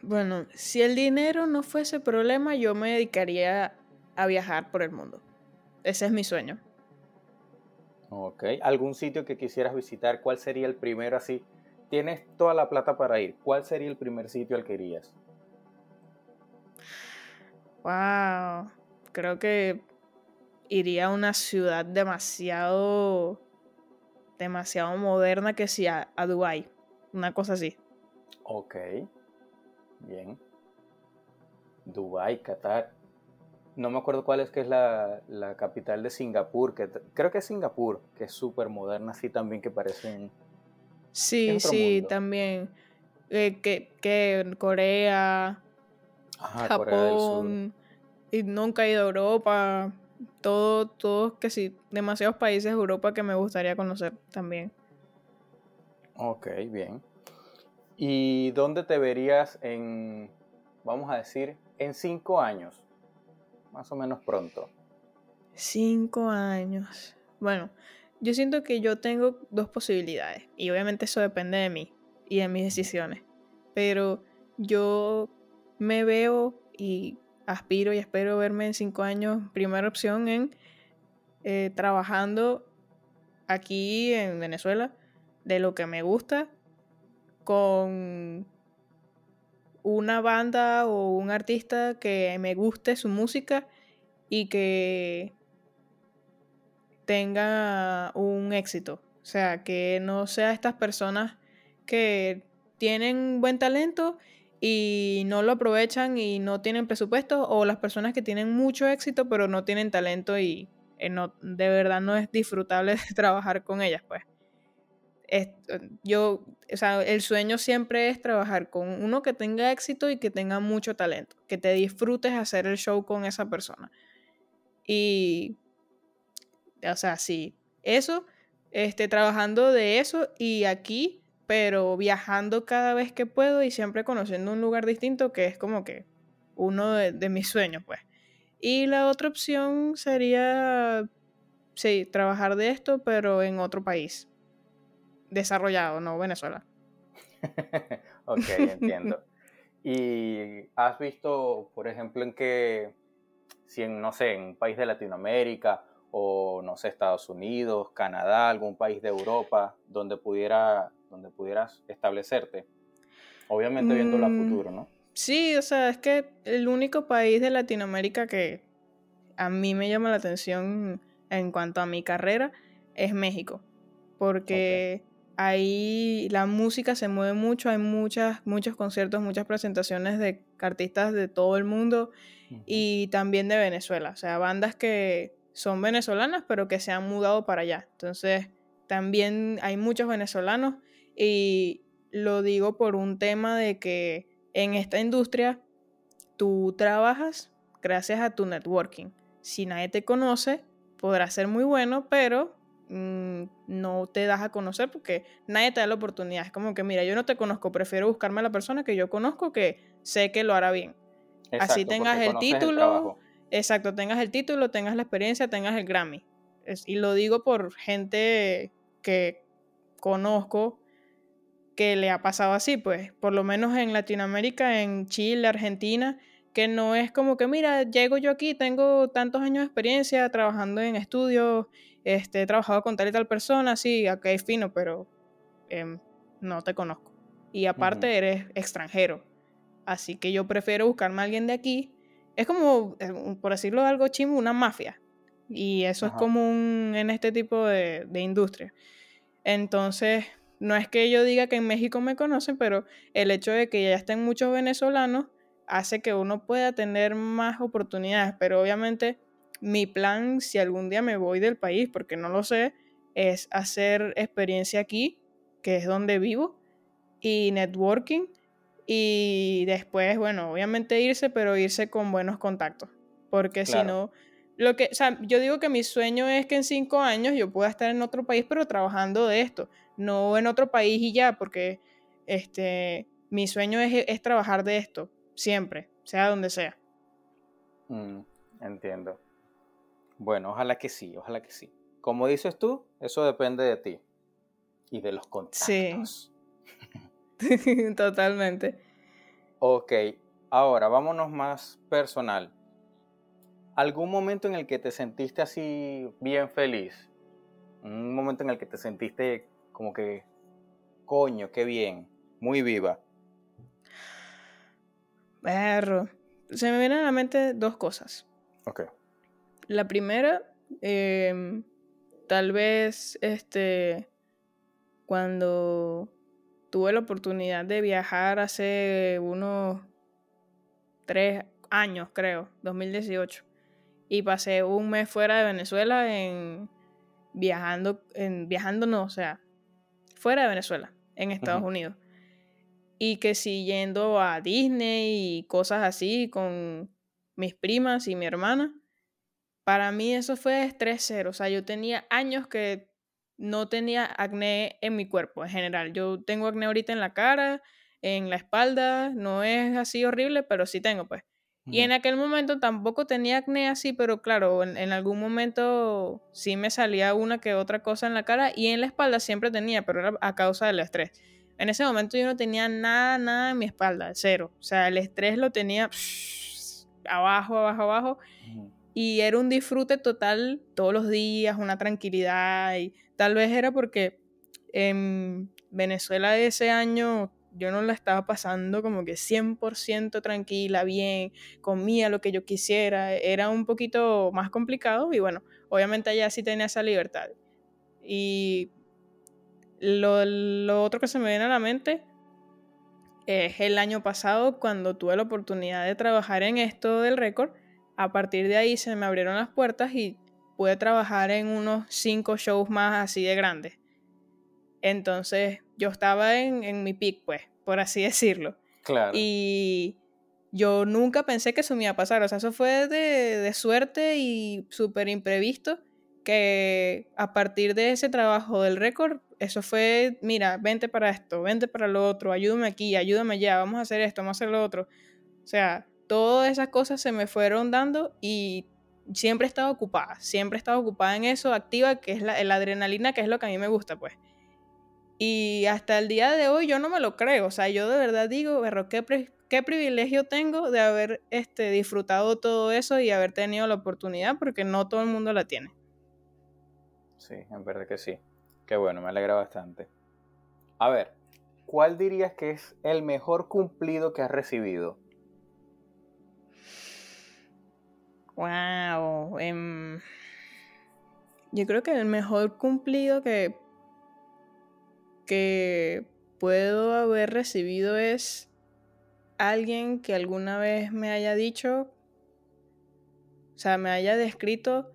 bueno, si el dinero no fuese problema, yo me dedicaría a viajar por el mundo. Ese es mi sueño. Ok, ¿algún sitio que quisieras visitar? ¿Cuál sería el primero así? Tienes toda la plata para ir, ¿cuál sería el primer sitio al que irías? Wow, creo que iría a una ciudad demasiado, demasiado moderna que sea a Dubai, una cosa así. Ok, bien. Dubái, Qatar. No me acuerdo cuál es que es la, capital de Singapur, que creo que es Singapur, que es súper moderna, así también que parecen... Sí, sí, también. Eh, que, que Corea, Japón, y nunca he ido a Europa, todo, todos que sí, demasiados países de Europa que me gustaría conocer también. Ok, bien. ¿Y dónde te verías en, vamos a decir, en cinco años? Más o menos pronto. Cinco años. Bueno, yo siento que yo tengo dos posibilidades. Y obviamente eso depende de mí y de mis decisiones. Pero yo me veo y aspiro y espero verme en cinco años, primera opción en eh, trabajando aquí en Venezuela de lo que me gusta con una banda o un artista que me guste su música y que tenga un éxito. O sea, que no sea estas personas que tienen buen talento y no lo aprovechan y no tienen presupuesto o las personas que tienen mucho éxito pero no tienen talento y eh, no, de verdad no es disfrutable trabajar con ellas pues yo o sea el sueño siempre es trabajar con uno que tenga éxito y que tenga mucho talento que te disfrutes hacer el show con esa persona y o sea sí eso este trabajando de eso y aquí pero viajando cada vez que puedo y siempre conociendo un lugar distinto que es como que uno de, mis sueños, pues. Y la otra opción sería, sí, trabajar de esto, pero en otro país desarrollado, no Venezuela. ok, entiendo. ¿Y has visto, por ejemplo, en que, si en, no sé, en un país de Latinoamérica o, no sé, Estados Unidos, Canadá, algún país de Europa, donde pudiera donde pudieras establecerte. Obviamente viendo la mm, futuro, ¿no? Sí, o sea, es que el único país de Latinoamérica que a mí me llama la atención en cuanto a mi carrera es México. Porque ahí la música se mueve mucho, hay muchas, muchos conciertos, muchas presentaciones de artistas de todo el mundo y también de Venezuela. O sea, bandas que son venezolanas pero que se han mudado para allá. Entonces, también hay muchos venezolanos y lo digo por un tema de que en esta industria tú trabajas gracias a tu networking. Si nadie te conoce, podrás ser muy bueno, pero mm, no te das a conocer porque nadie te da la oportunidad. Es como que, mira, yo no te conozco, prefiero buscarme a la persona que yo conozco que sé que lo hará bien. Así tengas el título. Exacto, tengas el título, tengas la experiencia, tengas el Grammy. y lo digo por gente que conozco que le ha pasado así, pues, por lo menos en Latinoamérica, en Chile, Argentina, que no es como que, mira, llego yo aquí, tengo tantos años de experiencia trabajando en estudios, este, he trabajado con tal y tal persona, sí, acá es fino, pero em, no te conozco. Y aparte eres extranjero. Así que yo prefiero buscarme a alguien de aquí. Es como, eh, por decirlo algo chimo, una mafia. Y eso es común en este tipo de, de industria. Entonces, no es que yo diga que en México me conocen, pero el hecho de que ya estén muchos venezolanos hace que uno pueda tener más oportunidades. Pero obviamente mi plan, si algún día me voy del país, porque no lo sé, es hacer experiencia aquí, que es donde vivo, y networking. Y después, bueno, obviamente irse, pero irse con buenos contactos. Porque si no, lo que, o sea, yo digo que mi sueño es que en cinco años yo pueda estar en otro país, pero trabajando de esto no en otro país y ya, porque este, mi sueño es, trabajar de esto, siempre, sea donde sea. Mm, entiendo. Bueno, ojalá que sí, ojalá que sí. Como dices tú, eso depende de ti y de los contactos. Sí, totalmente. Ok, ahora vámonos más personal. ¿Algún momento en el que te sentiste así bien feliz? Un momento en el que te sentiste como que, coño, qué bien, muy viva. Perro. Se me vienen a la mente dos cosas. Ok. La primera, em, tal vez, este, cuando tuve la oportunidad de viajar hace unos tres años, creo, 2018. Y pasé un mes fuera de Venezuela en viajando, en, viajando no, o sea, fuera de Venezuela, en Estados Unidos. Y que si yendo a Disney y cosas así con mis primas y mi hermana, para mí eso fue estrés cero. O sea, yo tenía años que no tenía acné en mi cuerpo en general. Yo tengo acné ahorita en la cara, en la espalda, no es así horrible, pero sí tengo, pues. Y en aquel momento tampoco tenía acné así, pero claro, en, algún momento sí me salía una que otra cosa en la cara y en la espalda siempre tenía, pero era a causa del estrés. En ese momento yo no tenía nada, nada en mi espalda, cero. O sea, el estrés lo tenía abajo, abajo, abajo. Y era un disfrute total todos los días, una tranquilidad. Y tal vez era porque en Venezuela ese año yo no la estaba pasando como que 100% tranquila, bien, comía lo que yo quisiera. Era un poquito más complicado y bueno, obviamente allá sí tenía esa libertad. Y lo, lo otro que se me viene a la mente es el año pasado cuando tuve la oportunidad de trabajar en esto del récord a partir de ahí se me abrieron las puertas y pude trabajar en unos cinco shows más así de grandes. Entonces yo estaba en, mi peak, pues, por así decirlo. Claro. Y yo nunca pensé que eso me iba a pasar. O sea, eso fue de, de suerte y súper imprevisto. Que a partir de ese trabajo del récord, eso fue, mira, vente para esto, vente para lo otro, ayúdame aquí, ayúdame allá, vamos a hacer esto, vamos a hacer lo otro. O sea, todas esas cosas se me fueron dando y siempre he ocupada, siempre he ocupada en eso, activa, que es la, adrenalina, que es lo que a mí me gusta, pues. Y hasta el día de hoy yo no me lo creo, o sea, yo de verdad digo, pero qué, qué privilegio tengo de haber este, disfrutado todo eso y haber tenido la oportunidad, porque no todo el mundo la tiene. Sí, en verdad que sí. Qué bueno, me alegra bastante. A ver, ¿cuál dirías que es el mejor cumplido que has recibido? Wow. Em, yo creo que el mejor cumplido que, que puedo haber recibido es alguien que alguna vez me haya dicho, o sea, me haya descrito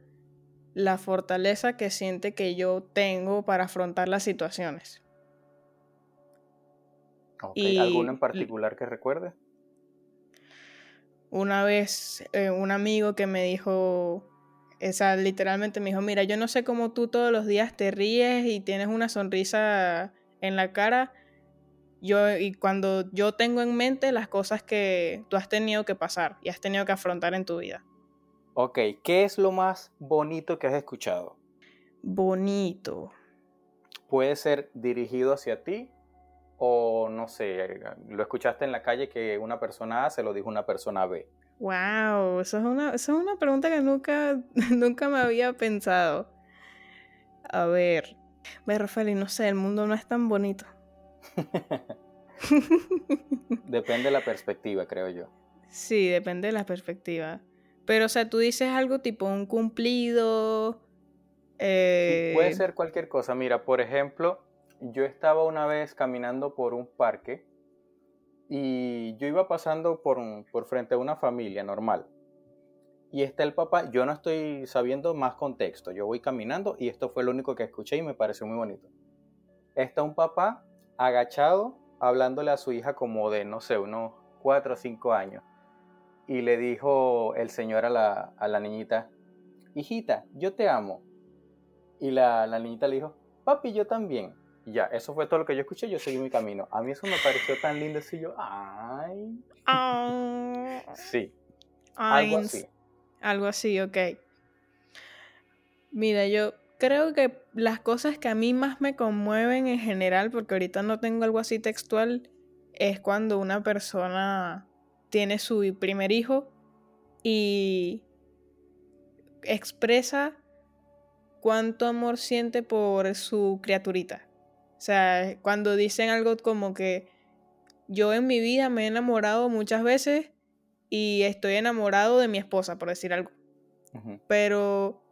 la fortaleza que siente que yo tengo para afrontar las situaciones. ¿Alguno en particular que recuerde? Una vez eh, un amigo que me dijo, esa literalmente me dijo, mira, yo no sé cómo tú todos los días te ríes y tienes una sonrisa en la cara. Yo, y cuando yo tengo en mente las cosas que tú has tenido que pasar y has tenido que afrontar en tu vida. Ok, ¿qué es lo más bonito que has escuchado? Bonito. Puede ser dirigido hacia ti o no sé, lo escuchaste en la calle que una persona A se lo dijo una persona B. Wow, eso es una, eso es una pregunta que nunca, nunca me había pensado. A ver, ve Rafael, no sé, el mundo no es tan bonito. depende de la perspectiva, creo yo. Sí, depende de la perspectiva. Pero, o sea, tú dices algo tipo un cumplido. puede eh, ser cualquier cosa. Mira, por ejemplo, yo estaba una vez caminando por un parque y yo iba pasando por, por frente a una familia normal. Y está el papá, yo no estoy sabiendo más contexto, yo voy caminando y esto fue lo único que escuché y me pareció muy bonito. Está un papá agachado hablándole a su hija como de, no sé, unos 4 o 5 años. Y le dijo el señor a la, a la niñita, hijita, yo te amo. Y la, la niñita le dijo, papi, yo también. Y ya, eso fue todo lo que yo escuché, yo seguí mi camino. A mí eso me pareció tan lindo, así yo, ay. Ah. sí. algo así. Algo así, ok. Mira, yo creo que las cosas que a mí más me conmueven en general, porque ahorita no tengo algo así textual, es cuando una persona tiene su primer hijo y expresa cuánto amor siente por su criaturita. O sea, cuando dicen algo como que yo en mi vida me he enamorado muchas veces y estoy enamorado de mi esposa, por decir algo. Pero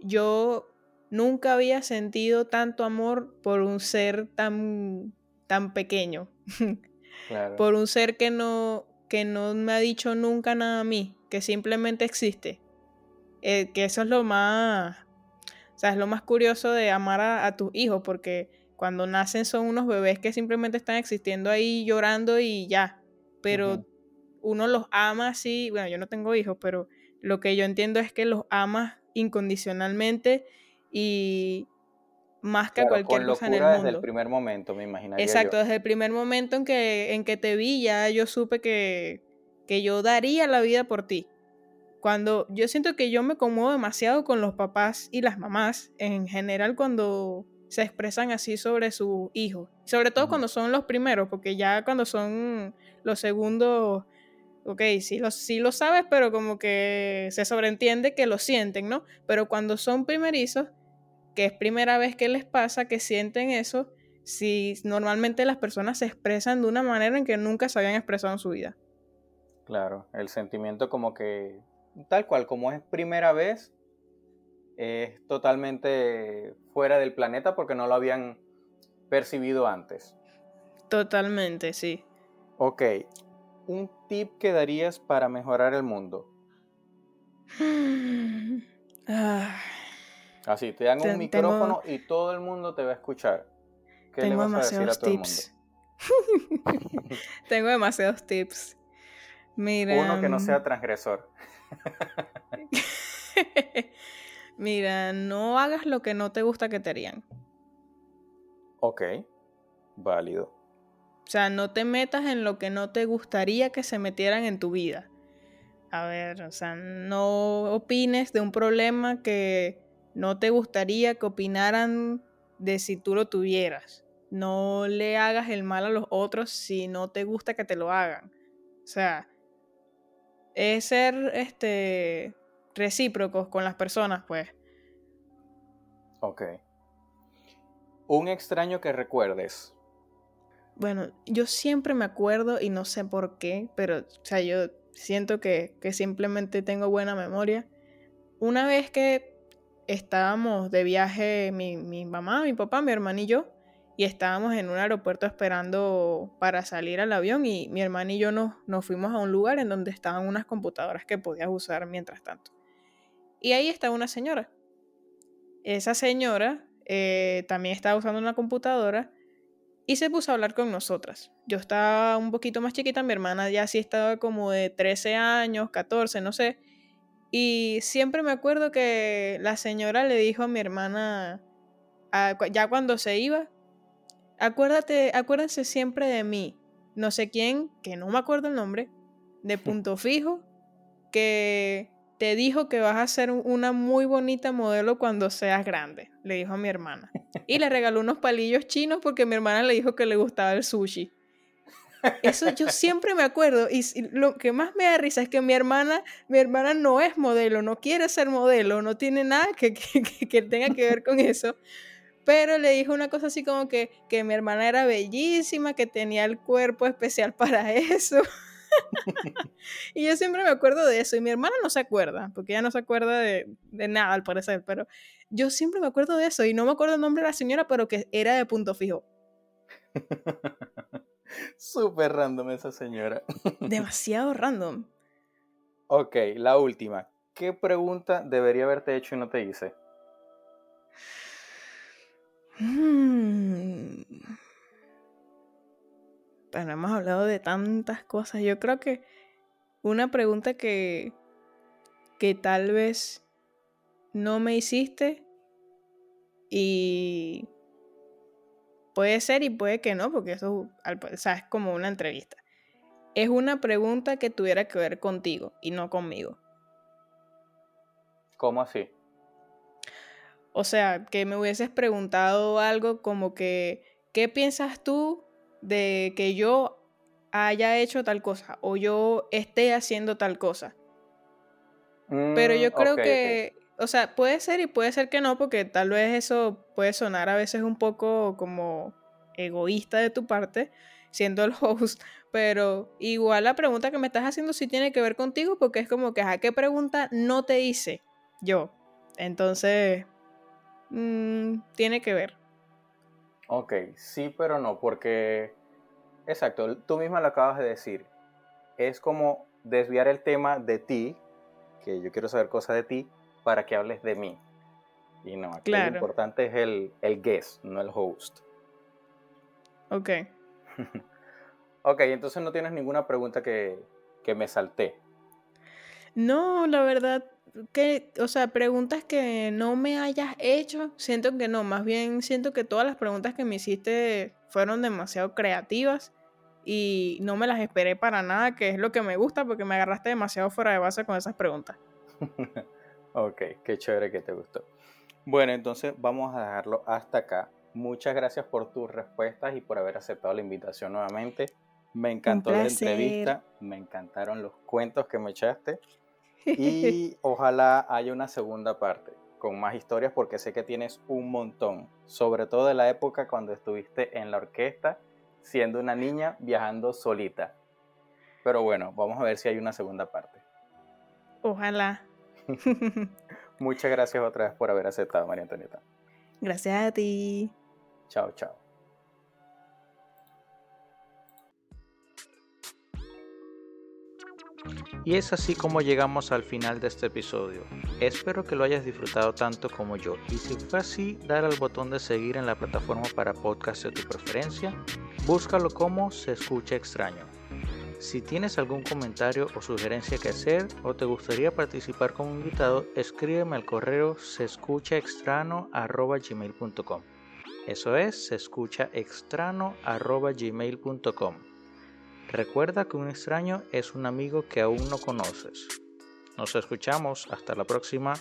yo nunca había sentido tanto amor por un ser tan, tan pequeño. Por un ser que no, que no me ha dicho nunca nada a mí, que simplemente existe. Eh, que eso es lo más, o sea, es lo más curioso de amar a, tus hijos, porque cuando nacen son unos bebés que simplemente están existiendo ahí llorando y ya, pero uno los ama así, bueno, yo no tengo hijos, pero lo que yo entiendo es que los amas incondicionalmente y más que cualquier cosa en el mundo. Desde el primer momento, me imaginaría. Exacto, desde el primer momento en que, en que te vi, ya yo supe que, que yo daría la vida por ti. Cuando yo siento que yo me conmuevo demasiado con los papás y las mamás, en general, cuando se expresan así sobre sus hijos. Sobre todo cuando son los primeros, porque ya cuando son los segundos, ok, sí lo, sí lo sabes, pero como que se sobreentiende que lo sienten, ¿no? Pero cuando son primerizos, que es primera vez que les pasa que sienten eso, si normalmente las personas se expresan de una manera en que nunca se habían expresado en su vida. Claro, el sentimiento como que, tal cual, como es primera vez, es totalmente fuera del planeta porque no lo habían percibido antes. Totalmente, sí. Ok, un tip que darías para mejorar el mundo. Ah. Así, te dan un micrófono y todo el mundo te va a escuchar. ¿Qué le vas a decir a todo tips. el mundo? tengo demasiados tips. Mira. Uno que no sea transgresor. Mira, no hagas lo que no te gusta que te harían. Ok, válido. O sea, no te metas en lo que no te gustaría que se metieran en tu vida. A ver, o sea, no opines de un problema que no te gustaría que opinaran de si tú lo tuvieras. No le hagas el mal a los otros si no te gusta que te lo hagan. O sea, es ser este recíprocos con las personas, pues. Ok. Un extraño que recuerdes. Bueno, yo siempre me acuerdo y no sé por qué, pero, o sea, yo siento que, que simplemente tengo buena memoria. Una vez que estábamos de viaje mi, mi, mamá, mi papá, mi hermana y yo, y estábamos en un aeropuerto esperando para salir al avión y mi hermana y yo nos, nos fuimos a un lugar en donde estaban unas computadoras que podías usar mientras tanto. Y ahí estaba una señora. Esa señora eh, también estaba usando una computadora y se puso a hablar con nosotras. Yo estaba un poquito más chiquita, mi hermana ya sí estaba como de 13 años, 14, no sé. Y siempre me acuerdo que la señora le dijo a mi hermana, ya cuando se iba, acuérdate, acuérdense siempre de mí. No sé quién, que no me acuerdo el nombre, de punto fijo, que te dijo que vas a ser una muy bonita modelo cuando seas grande, le dijo a mi hermana. Y le regaló unos palillos chinos porque mi hermana le dijo que le gustaba el sushi. Eso yo siempre me acuerdo y lo que más me da risa es que mi hermana, mi hermana no es modelo, no quiere ser modelo, no tiene nada que, que, tenga que ver con eso. Pero le dijo una cosa así como que, que mi hermana era bellísima, que tenía el cuerpo especial para eso. y yo siempre me acuerdo de eso. Y mi hermana no se acuerda, porque ella no se acuerda de, nada al parecer. Pero yo siempre me acuerdo de eso. Y no me acuerdo el nombre de la señora, pero que era de punto fijo. Súper random esa señora. Demasiado random. Ok, la última. ¿Qué pregunta debería haberte hecho y no te hice? Mm bueno, hemos hablado de tantas cosas. Yo creo que una pregunta que, que tal vez no me hiciste y puede ser y puede que no, porque eso es como una entrevista. Es una pregunta que tuviera que ver contigo y no conmigo. ¿Cómo así? O sea, que me hubieses preguntado algo como que, ¿qué piensas tú de que yo haya hecho tal cosa o yo esté haciendo tal cosa. Pero yo mm, creo que, o sea, puede ser y puede ser que no, porque tal vez eso puede sonar a veces un poco como egoísta de tu parte, siendo el host, pero igual la pregunta que me estás haciendo sí tiene que ver contigo, porque es como que, ¿a qué pregunta no te hice yo? Entonces, mm, tiene que ver. Ok, sí, pero no, porque... Exacto, tú misma lo acabas de decir. es como desviar el tema de ti, que yo quiero saber cosas de ti, para que hables de mí. Y no, aquí lo importante es el, el guest, no el host. Ok. ok, entonces no tienes ninguna pregunta que, que me salté. No, la verdad que, o sea, preguntas que no me hayas hecho, siento que no, más bien siento que todas las preguntas que me hiciste fueron demasiado creativas y no me las esperé para nada, que es lo que me gusta porque me agarraste demasiado fuera de base con esas preguntas. ok, qué chévere que te gustó. Bueno, entonces vamos a dejarlo hasta acá. Muchas gracias por tus respuestas y por haber aceptado la invitación nuevamente. Me encantó la entrevista, me encantaron los cuentos que me echaste y ojalá haya una segunda parte con más historias porque sé que tienes un montón, sobre todo de la época cuando estuviste en la orquesta siendo una niña viajando solita. Pero bueno, vamos a ver si hay una segunda parte. Ojalá. Muchas gracias otra vez por haber aceptado, María Antonieta. Gracias a ti. Chao, chao. Y es así como llegamos al final de este episodio. Espero que lo hayas disfrutado tanto como yo. Y si fue así, dale al botón de seguir en la plataforma para podcast de tu preferencia. Búscalo como Se Escucha Extraño. Si tienes algún comentario o sugerencia que hacer o te gustaría participar como invitado, escríbeme al correo sescuchaextrano.gmail.com Eso es sescuchaextrano.gmail.com Recuerda que un extraño es un amigo que aún no conoces. Nos escuchamos. Hasta la próxima.